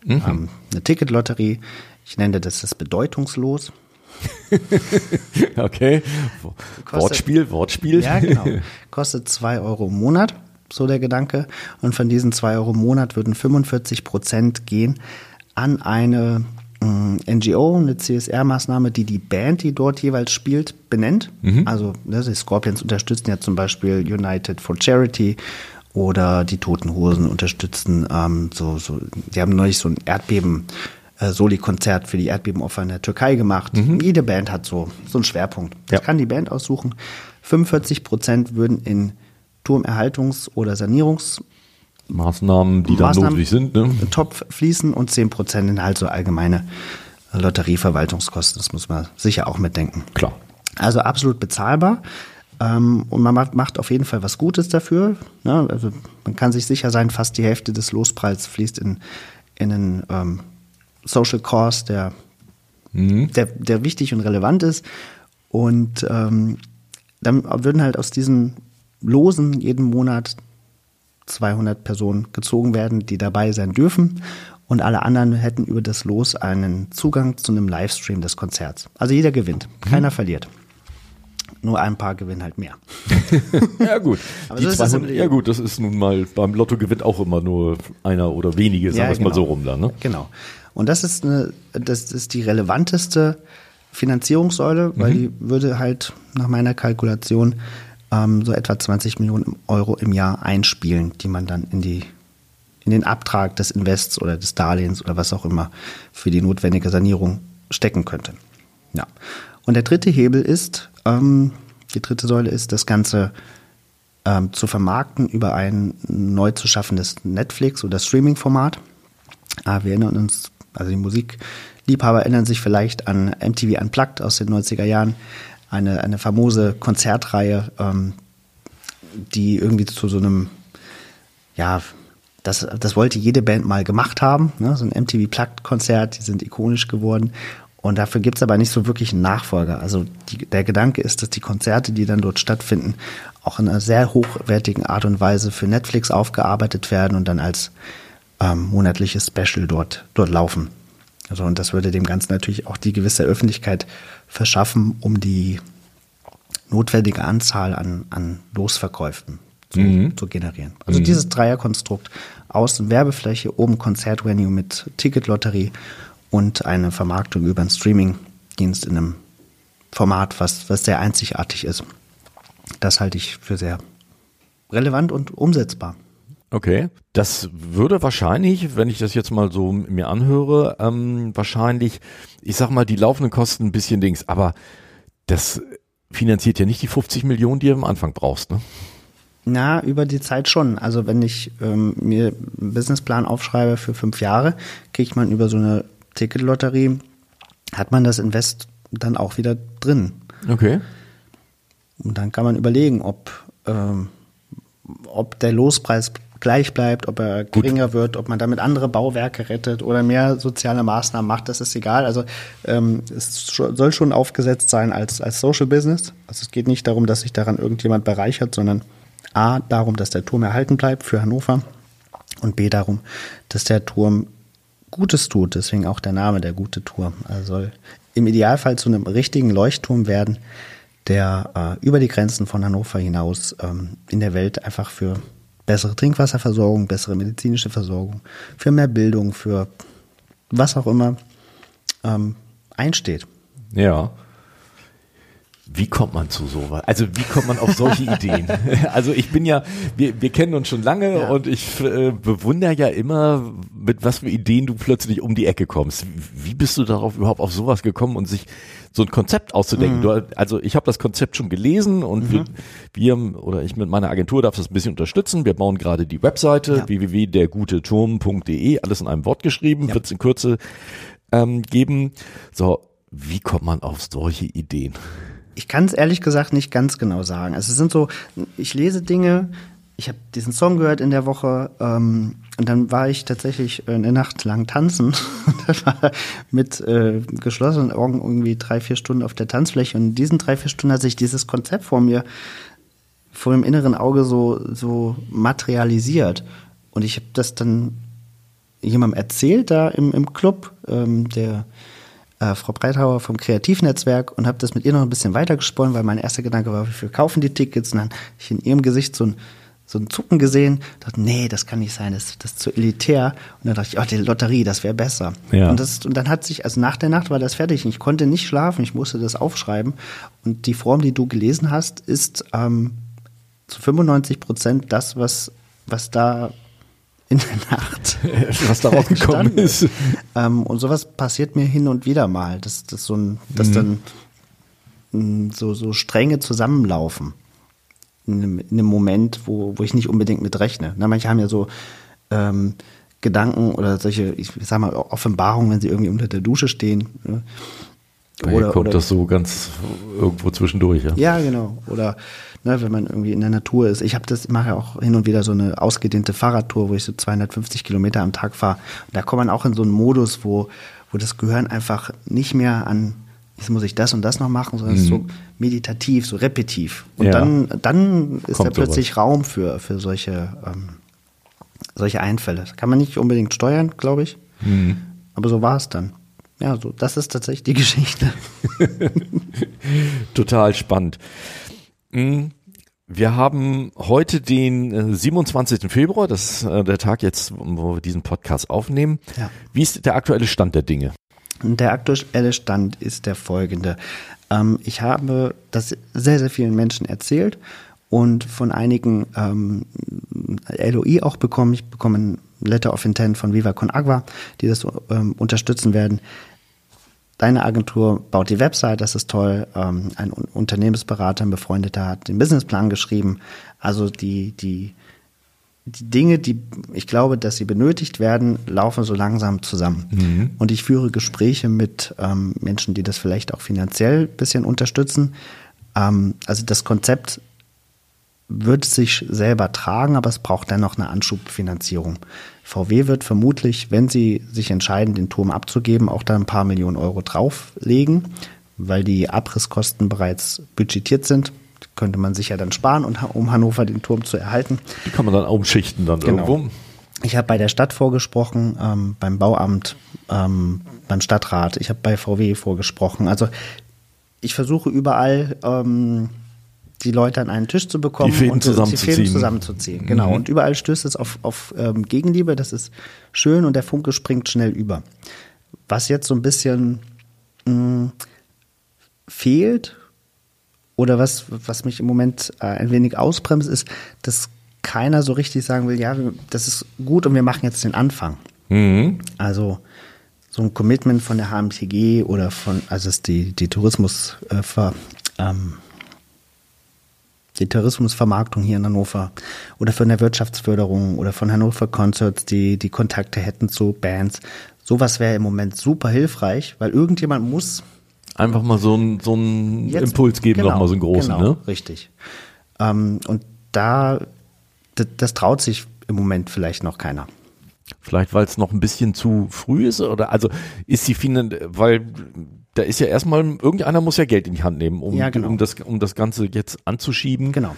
Mhm. Ähm, eine Ticketlotterie, ich nenne das das bedeutungslos. [LAUGHS] Okay, Kostet- Wortspiel, Wortspiel. Ja, genau. [LAUGHS] Kostet zwei Euro im Monat, so der Gedanke. Und von diesen zwei Euro im Monat würden 45 Prozent gehen an eine mh, NGO, eine CSR-Maßnahme, die die Band, die dort jeweils spielt, benennt. Also ne, die Scorpions unterstützen ja zum Beispiel United for Charity oder die Toten Hosen unterstützen ähm, so, so, die haben neulich so ein Erdbeben äh, Soli-Konzert für die Erdbebenopfer in der Türkei gemacht. Jede Band hat so, so einen Schwerpunkt. Das Ja. kann die Band aussuchen. 45 Prozent würden in Turmerhaltungs- oder Sanierungsmaßnahmen Maßnahmen, die dann notwendig sind. Ne? Topf fließen und 10 Prozent in halt so allgemeine Lotterieverwaltungskosten. Das muss man sicher auch mitdenken. Klar. Also absolut bezahlbar. Ähm, und man macht, auf jeden Fall was Gutes dafür. Ne? Also man kann sich sicher sein, fast die Hälfte des Lospreises fließt in, in einen ähm, Social Cause, der, der, der wichtig und relevant ist. Und ähm, dann würden halt aus diesen Losen jeden Monat 200 Personen gezogen werden, die dabei sein dürfen. Und alle anderen hätten über das Los einen Zugang zu einem Livestream des Konzerts. Also jeder gewinnt, keiner verliert. Nur ein paar gewinnen halt mehr. [LAUGHS] ja gut. [LAUGHS] Aber Die so ist das 200, im ja gut, das ist nun mal, beim Lotto gewinnt auch immer nur einer oder wenige, sagen Ja, wir es mal genau. so rum da. Ne? Genau. Und das ist eine, das ist die relevanteste Finanzierungssäule, weil die würde halt nach meiner Kalkulation ähm, so etwa 20 Millionen Euro im Jahr einspielen, die man dann in die in den Abtrag des Invests oder des Darlehens oder was auch immer für die notwendige Sanierung stecken könnte. Ja. Und der dritte Hebel ist, ähm, die dritte Säule ist, das Ganze ähm, zu vermarkten über ein neu zu schaffendes Netflix- oder Streaming-Format. Ah, wir erinnern uns, also die Musikliebhaber erinnern sich vielleicht an MTV Unplugged aus den 90er Jahren, eine, eine famose Konzertreihe, ähm, die irgendwie zu so einem, ja, das, das wollte jede Band mal gemacht haben, ne? so ein MTV Plugged-Konzert, die sind ikonisch geworden. Und dafür gibt's aber nicht so wirklich einen Nachfolger. Also die, der Gedanke ist, dass die Konzerte, die dann dort stattfinden, auch in einer sehr hochwertigen Art und Weise für Netflix aufgearbeitet werden und dann als ähm, monatliches Special dort, dort laufen. Also und das würde dem Ganzen natürlich auch die gewisse Öffentlichkeit verschaffen, um die notwendige Anzahl an, an Losverkäufen zu, zu generieren. Also dieses Dreierkonstrukt, außen Werbefläche, oben Konzertvenue mit Ticketlotterie und eine Vermarktung über einen Streamingdienst in einem Format, was, was sehr einzigartig ist. Das halte ich für sehr relevant und umsetzbar. Okay. Das würde wahrscheinlich, wenn ich das jetzt mal so mir anhöre, ähm, wahrscheinlich, ich sag mal, die laufenden Kosten ein bisschen Dings, aber das finanziert ja nicht die 50 Millionen, die du am Anfang brauchst, ne? Na, über die Zeit schon. Also wenn ich ähm, mir einen Businessplan aufschreibe für fünf Jahre, kriegt man über so eine Ticketlotterie, hat man das Invest dann auch wieder drin. Okay. Und dann kann man überlegen, ob, ähm, ob der Lospreis gleich bleibt, ob er geringer wird, ob man damit andere Bauwerke rettet oder mehr soziale Maßnahmen macht, das ist egal. Also ähm, es soll schon aufgesetzt sein als, als Social Business. Also es geht nicht darum, dass sich daran irgendjemand bereichert, sondern A, darum, dass der Turm erhalten bleibt für Hannover und B, darum, dass der Turm Gutes tut, deswegen auch der Name der gute Turm. Also soll im Idealfall zu einem richtigen Leuchtturm werden, der äh, über die Grenzen von Hannover hinaus ähm, in der Welt einfach für bessere Trinkwasserversorgung, bessere medizinische Versorgung, für mehr Bildung, für was auch immer ähm, einsteht. Ja. Wie kommt man zu sowas? Also wie kommt man auf solche [LAUGHS] Ideen? [LAUGHS] Also ich bin ja, wir, wir kennen uns schon lange Ja. und ich äh, bewundere ja immer, mit was für Ideen du plötzlich um die Ecke kommst. Wie bist du darauf überhaupt auf sowas gekommen und sich so ein Konzept auszudenken? Du, also ich habe das Konzept schon gelesen und wir, wir oder ich mit meiner Agentur darf das ein bisschen unterstützen. Wir bauen gerade die Webseite Ja. www.derguteturm.de, alles in einem Wort geschrieben, wird es in Kürze ähm, geben. So, wie kommt man auf solche Ideen? Ich kann es ehrlich gesagt nicht ganz genau sagen. Also es sind so, ich lese Dinge, ich habe diesen Song gehört in der Woche ähm, und dann war ich tatsächlich eine Nacht lang tanzen. [LAUGHS] Das war mit äh, geschlossenen Augen irgendwie drei, vier Stunden auf der Tanzfläche und in diesen drei, vier Stunden hat sich dieses Konzept vor mir, vor dem inneren Auge so, so materialisiert. Und ich habe das dann jemandem erzählt da im, im Club, ähm, der äh, Frau Breithauer vom Kreativnetzwerk und habe das mit ihr noch ein bisschen weitergesponnen, weil mein erster Gedanke war, wir kaufen die Tickets und dann habe ich in ihrem Gesicht so ein, so ein Zucken gesehen, dachte, nee, das kann nicht sein, das, das ist zu elitär. Und dann dachte ich, oh, die Lotterie, das wäre besser. Ja. Und, das, und dann hat sich, also nach der Nacht war das fertig. und Ich konnte nicht schlafen, ich musste das aufschreiben. Und die Form, die du gelesen hast, ist ähm, zu 95 Prozent das, was, was da in der Nacht Was daraus gekommen ist. Ähm, und sowas passiert mir hin und wieder mal, dass, dass, so ein, dass dann mh, so, so Stränge zusammenlaufen. In einem, in einem Moment, wo, wo ich nicht unbedingt mit rechne. Na, manche haben ja so ähm, Gedanken oder solche, ich sag mal, Offenbarungen, wenn sie irgendwie unter der Dusche stehen. Ne? Oder, kommt das so ganz irgendwo zwischendurch, ja? Ja, genau. Oder ne, wenn man irgendwie in der Natur ist. Ich habe das, mache ja auch hin und wieder so eine ausgedehnte Fahrradtour, wo ich so 250 Kilometer am Tag fahre. Da kommt man auch in so einen Modus, wo, wo das Gehirn einfach nicht mehr an, jetzt muss ich das und das noch machen, sondern es ist so meditativ, so repetitiv. Und Ja. dann, dann ist Kommt da plötzlich Raum für, für solche, ähm, solche Einfälle. Das kann man nicht unbedingt steuern, glaube ich. Aber so war es dann. Ja, so, das ist tatsächlich die [LAUGHS] Geschichte. [LAUGHS] Total spannend. Hm, wir haben heute den 27. Äh, Februar, das ist äh, der Tag jetzt, wo wir diesen Podcast aufnehmen. Ja. Wie ist der aktuelle Stand der Dinge? Der aktuelle Stand ist der folgende. Ähm, ich habe das sehr, sehr vielen Menschen erzählt und von einigen ähm, LOI auch bekommen. Ich bekomme Letter of Intent von Viva Con Agua, die das ähm, unterstützen werden. Deine Agentur baut die Website, das ist toll. Ähm, ein Unternehmensberater, ein Befreundeter hat den Businessplan geschrieben. Also die, die, die Dinge, die ich glaube, dass sie benötigt werden, laufen so langsam zusammen. Mhm. Und ich führe Gespräche mit ähm, Menschen, die das vielleicht auch finanziell ein bisschen unterstützen. Ähm, also das Konzept wird sich selber tragen, aber es braucht dennoch eine Anschubfinanzierung. VW wird vermutlich, wenn sie sich entscheiden, den Turm abzugeben, auch da ein paar Millionen Euro drauflegen, weil die Abrisskosten bereits budgetiert sind. Die könnte man sich ja dann sparen, um Hannover den Turm zu erhalten. Die kann man dann umschichten dann genau. irgendwo. Ich habe bei der Stadt vorgesprochen, ähm, beim Bauamt, ähm, beim Stadtrat, ich habe bei VW vorgesprochen. Also ich versuche überall ähm, die Leute an einen Tisch zu bekommen die Fäden und zusammenzuziehen. Die Fäden zusammenzuziehen. Genau. Mhm. Und überall stößt es auf, auf ähm, Gegenliebe. Das ist schön und der Funke springt schnell über. Was jetzt so ein bisschen mh, mm, fehlt oder was, was mich im Moment äh, ein wenig ausbremst, ist, dass keiner so richtig sagen will, ja, das ist gut und wir machen jetzt den Anfang. Mhm. Also so ein Commitment von der HMTG oder von, also ist die, die Tourismus äh, ver, ähm, die Tourismusvermarktung hier in Hannover oder von der Wirtschaftsförderung oder von Hannover Concerts, die die Kontakte hätten zu Bands. Sowas wäre im Moment super hilfreich, weil irgendjemand muss einfach mal so einen so einen Impuls geben, genau, nochmal so einen großen, genau, ne? Richtig. Ähm, und da, das, das traut sich im Moment vielleicht noch keiner. Vielleicht, weil es noch ein bisschen zu früh ist oder also ist die Finan weil da ist ja erstmal, irgendeiner muss ja Geld in die Hand nehmen, um, ja, genau. um, das, um das Ganze jetzt anzuschieben. Genau.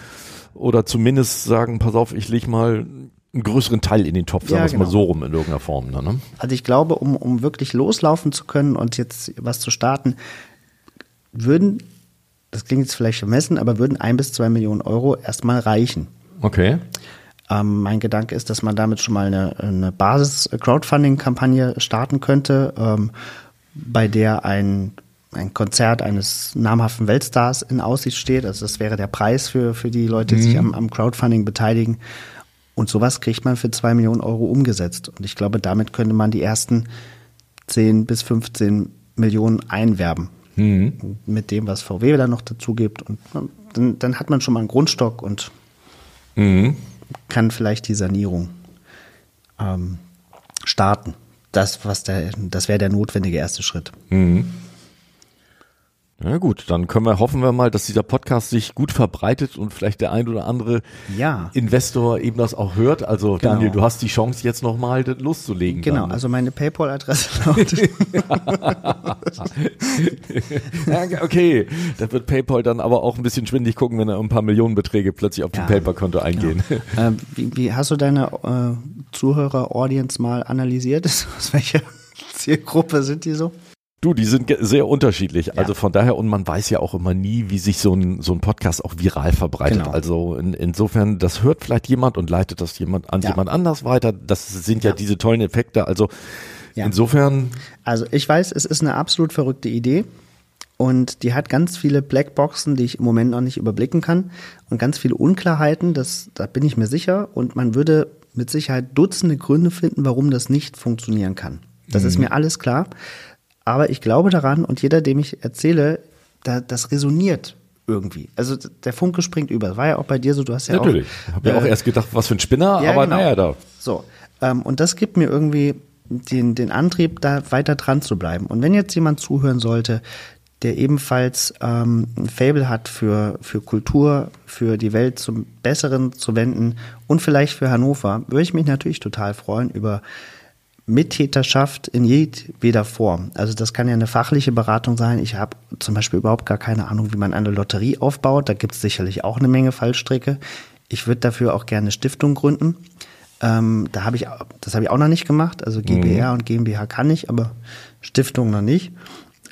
Oder zumindest sagen, pass auf, ich leg mal einen größeren Teil in den Topf, sagen ja, wir es genau. mal so rum in irgendeiner Form. Ne? Also ich glaube, um, um wirklich loslaufen zu können und jetzt was zu starten, würden, das klingt jetzt vielleicht vermessen, aber würden ein bis zwei Millionen Euro erstmal reichen. Okay. Ähm, mein Gedanke ist, dass man damit schon mal eine, eine Basis-Crowdfunding-Kampagne starten könnte. Ähm, bei der ein, ein Konzert eines namhaften Weltstars in Aussicht steht. Also das wäre der Preis für, für die Leute, die mhm. sich am, am Crowdfunding beteiligen. Und sowas kriegt man für zwei Millionen Euro umgesetzt. Und ich glaube, damit könnte man die ersten 10 bis 15 Millionen einwerben. Mhm. Mit dem, was VW dann noch dazu gibt. Und dann, dann hat man schon mal einen Grundstock und mhm. kann vielleicht die Sanierung ähm, starten das, was der, das wäre der notwendige erste Schritt. Mhm. Na gut, dann können wir hoffen wir mal, dass dieser Podcast sich gut verbreitet und vielleicht der ein oder andere ja. Investor eben das auch hört. Also genau. Daniel, du hast die Chance jetzt nochmal loszulegen. Genau, dann. also meine PayPal-Adresse [LAUGHS] lautet. ja, okay, da wird PayPal dann aber auch ein bisschen schwindig gucken, wenn da ein paar Millionenbeträge plötzlich auf ja. dem PayPal-Konto eingehen. Ja. [LAUGHS] Äh, wie, wie, hast du deine äh, Zuhörer-Audience mal analysiert? [LAUGHS] Aus welcher Zielgruppe sind die so? Du, die sind sehr unterschiedlich. Ja. Also von daher, und man weiß ja auch immer nie, wie sich so ein, so ein Podcast auch viral verbreitet. Genau. Also in, insofern, das hört vielleicht jemand und leitet das jemand an ja. jemand anders weiter. Das sind ja, ja. diese tollen Effekte. Also insofern. Also ich weiß, es ist eine absolut verrückte Idee. Und die hat ganz viele Blackboxen, die ich im Moment noch nicht überblicken kann. Und ganz viele Unklarheiten, das, da bin ich mir sicher. Und man würde mit Sicherheit Dutzende Gründe finden, warum das nicht funktionieren kann. Das mhm. ist mir alles klar. Aber ich glaube daran und jeder, dem ich erzähle, da, das resoniert irgendwie. Also der Funke springt über. Das war ja auch bei dir so, du hast ja Natürlich. auch. Natürlich. Ich habe ja auch erst gedacht, was für ein Spinner, ja, aber genau. naja, da. So. Ähm, und das gibt mir irgendwie den, den Antrieb, da weiter dran zu bleiben. Und wenn jetzt jemand zuhören sollte, der ebenfalls ähm, ein Fable hat für, für Kultur, für die Welt zum Besseren zu wenden und vielleicht für Hannover, würde ich mich natürlich total freuen über Mittäterschaft in jeder Form. Also das kann ja eine fachliche Beratung sein. Ich habe zum Beispiel überhaupt gar keine Ahnung, wie man eine Lotterie aufbaut. Da gibt es sicherlich auch eine Menge Fallstricke. Ich würde dafür auch gerne eine Stiftung gründen. Ähm, da habe ich, das habe ich auch noch nicht gemacht. Also GBR mhm. und GmbH kann ich, aber Stiftung noch nicht.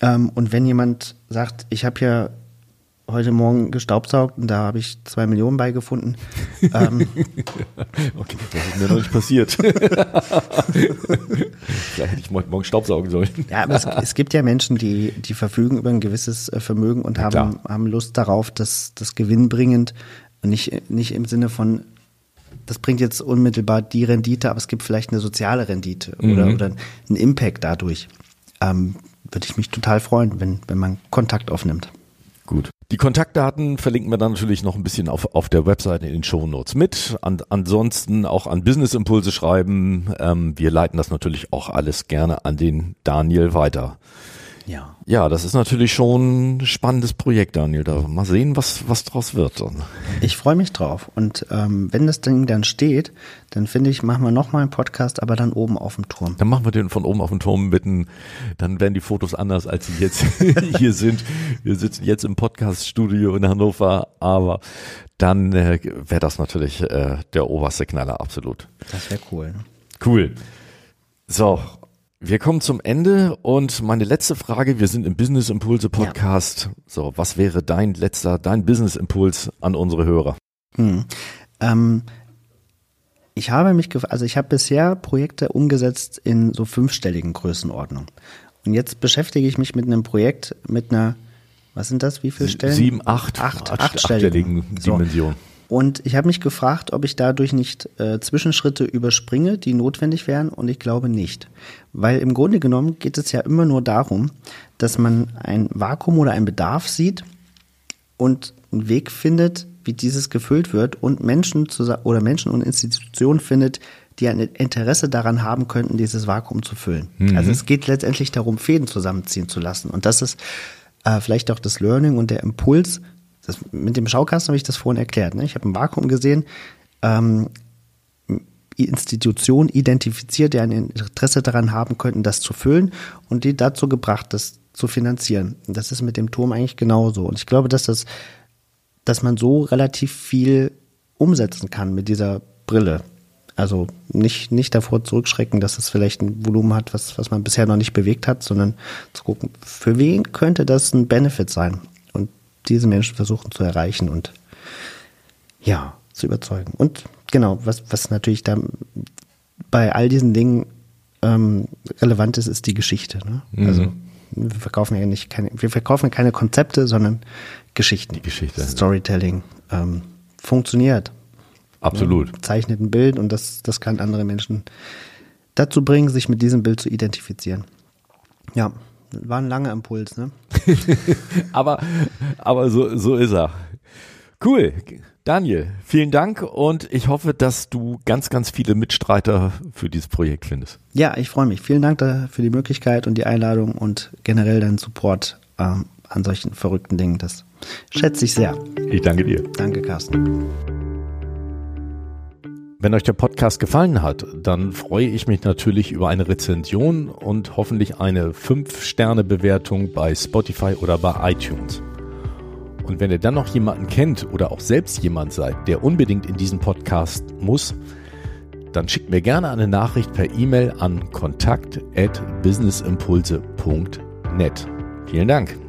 Ähm, und wenn jemand sagt, ich habe ja heute Morgen gestaubsaugt und da habe ich zwei Millionen beigefunden. [LAUGHS] ähm, okay, das ist mir noch nicht passiert. [LAUGHS] Vielleicht hätte ich morgen staubsaugen sollen. Ja, aber es, es, gibt ja Menschen, die, die verfügen über ein gewisses äh, Vermögen und ja, haben, haben Lust darauf, dass das gewinnbringend und nicht, nicht im Sinne von das bringt jetzt unmittelbar die Rendite, aber es gibt vielleicht eine soziale Rendite oder, mhm. oder einen Impact dadurch. Ähm, würde ich mich total freuen, wenn, wenn man Kontakt aufnimmt. Gut. Die Kontaktdaten verlinken wir dann natürlich noch ein bisschen auf, auf der Webseite in den Show Notes mit. An, ansonsten auch an Business Impulse schreiben. Ähm, wir leiten das natürlich auch alles gerne an den Daniel weiter. Ja. Ja, das ist natürlich schon ein spannendes Projekt, Daniel. Da mal sehen, was, was draus wird dann. Ich freue mich drauf. Und ähm, wenn das Ding dann steht, dann finde ich, machen wir nochmal einen Podcast, aber dann oben auf dem Turm. Dann machen wir den von oben auf dem Turm mitten. Dann werden die Fotos anders, als sie jetzt [LAUGHS] hier sind. Wir sitzen jetzt im Podcast-Studio in Hannover, aber dann äh, wäre das natürlich äh, der oberste Knaller, absolut. Das wäre cool. Cool. So, wir kommen zum Ende und meine letzte Frage, wir sind im Business Impulse Podcast. Ja. So, was wäre dein letzter, dein Business Impuls an unsere Hörer? Hm. Ähm, ich habe mich, also ich habe bisher Projekte umgesetzt in so fünfstelligen Größenordnung. Und jetzt beschäftige ich mich mit einem Projekt mit einer, was sind das, wie viele Stellen? Sieben, acht, acht, acht achtstelligen Dimension. So. Und ich habe mich gefragt, ob ich dadurch nicht äh, Zwischenschritte überspringe, die notwendig wären. Und ich glaube nicht. Weil im Grunde genommen geht es ja immer nur darum, dass man ein Vakuum oder einen Bedarf sieht und einen Weg findet, wie dieses gefüllt wird und Menschen oder Menschen und Institutionen findet, die ein Interesse daran haben könnten, dieses Vakuum zu füllen. Mhm. Also es geht letztendlich darum, Fäden zusammenziehen zu lassen. Und das ist äh, vielleicht auch das Learning und der Impuls, das, mit dem Schaukasten habe ich das vorhin erklärt. Ne? Ich habe ein Vakuum gesehen, ähm, Institutionen identifiziert, die ein Interesse daran haben könnten, das zu füllen und die dazu gebracht, das zu finanzieren. Und das ist mit dem Turm eigentlich genauso. Und ich glaube, dass das, dass man so relativ viel umsetzen kann mit dieser Brille. Also nicht, nicht davor zurückschrecken, dass es vielleicht ein Volumen hat, was, was man bisher noch nicht bewegt hat, sondern zu gucken, für wen könnte das ein Benefit sein? Diese Menschen versuchen zu erreichen und ja, zu überzeugen. Und genau, was, was natürlich da bei all diesen Dingen ähm, relevant ist, ist die Geschichte. Ne? Mhm. Also wir verkaufen ja nicht keine, wir verkaufen keine Konzepte, sondern Geschichten. Die Geschichte. Storytelling ähm, funktioniert. Absolut. Ne? Zeichnet ein Bild und das, das kann andere Menschen dazu bringen, sich mit diesem Bild zu identifizieren. Ja, war ein langer Impuls, ne? [LAUGHS] aber aber so, so ist er. Cool. Daniel, vielen Dank und ich hoffe, dass du ganz, ganz viele Mitstreiter für dieses Projekt findest. Ja, ich freue mich. Vielen Dank für die Möglichkeit und die Einladung und generell deinen Support ähm, an solchen verrückten Dingen. Das schätze ich sehr. Ich danke dir. Danke, Carsten. Wenn euch der Podcast gefallen hat, dann freue ich mich natürlich über eine Rezension und hoffentlich eine 5-Sterne-Bewertung bei Spotify oder bei iTunes. Und wenn ihr dann noch jemanden kennt oder auch selbst jemand seid, der unbedingt in diesen Podcast muss, dann schickt mir gerne eine Nachricht per E-Mail an kontakt@businessimpulse.net. Vielen Dank.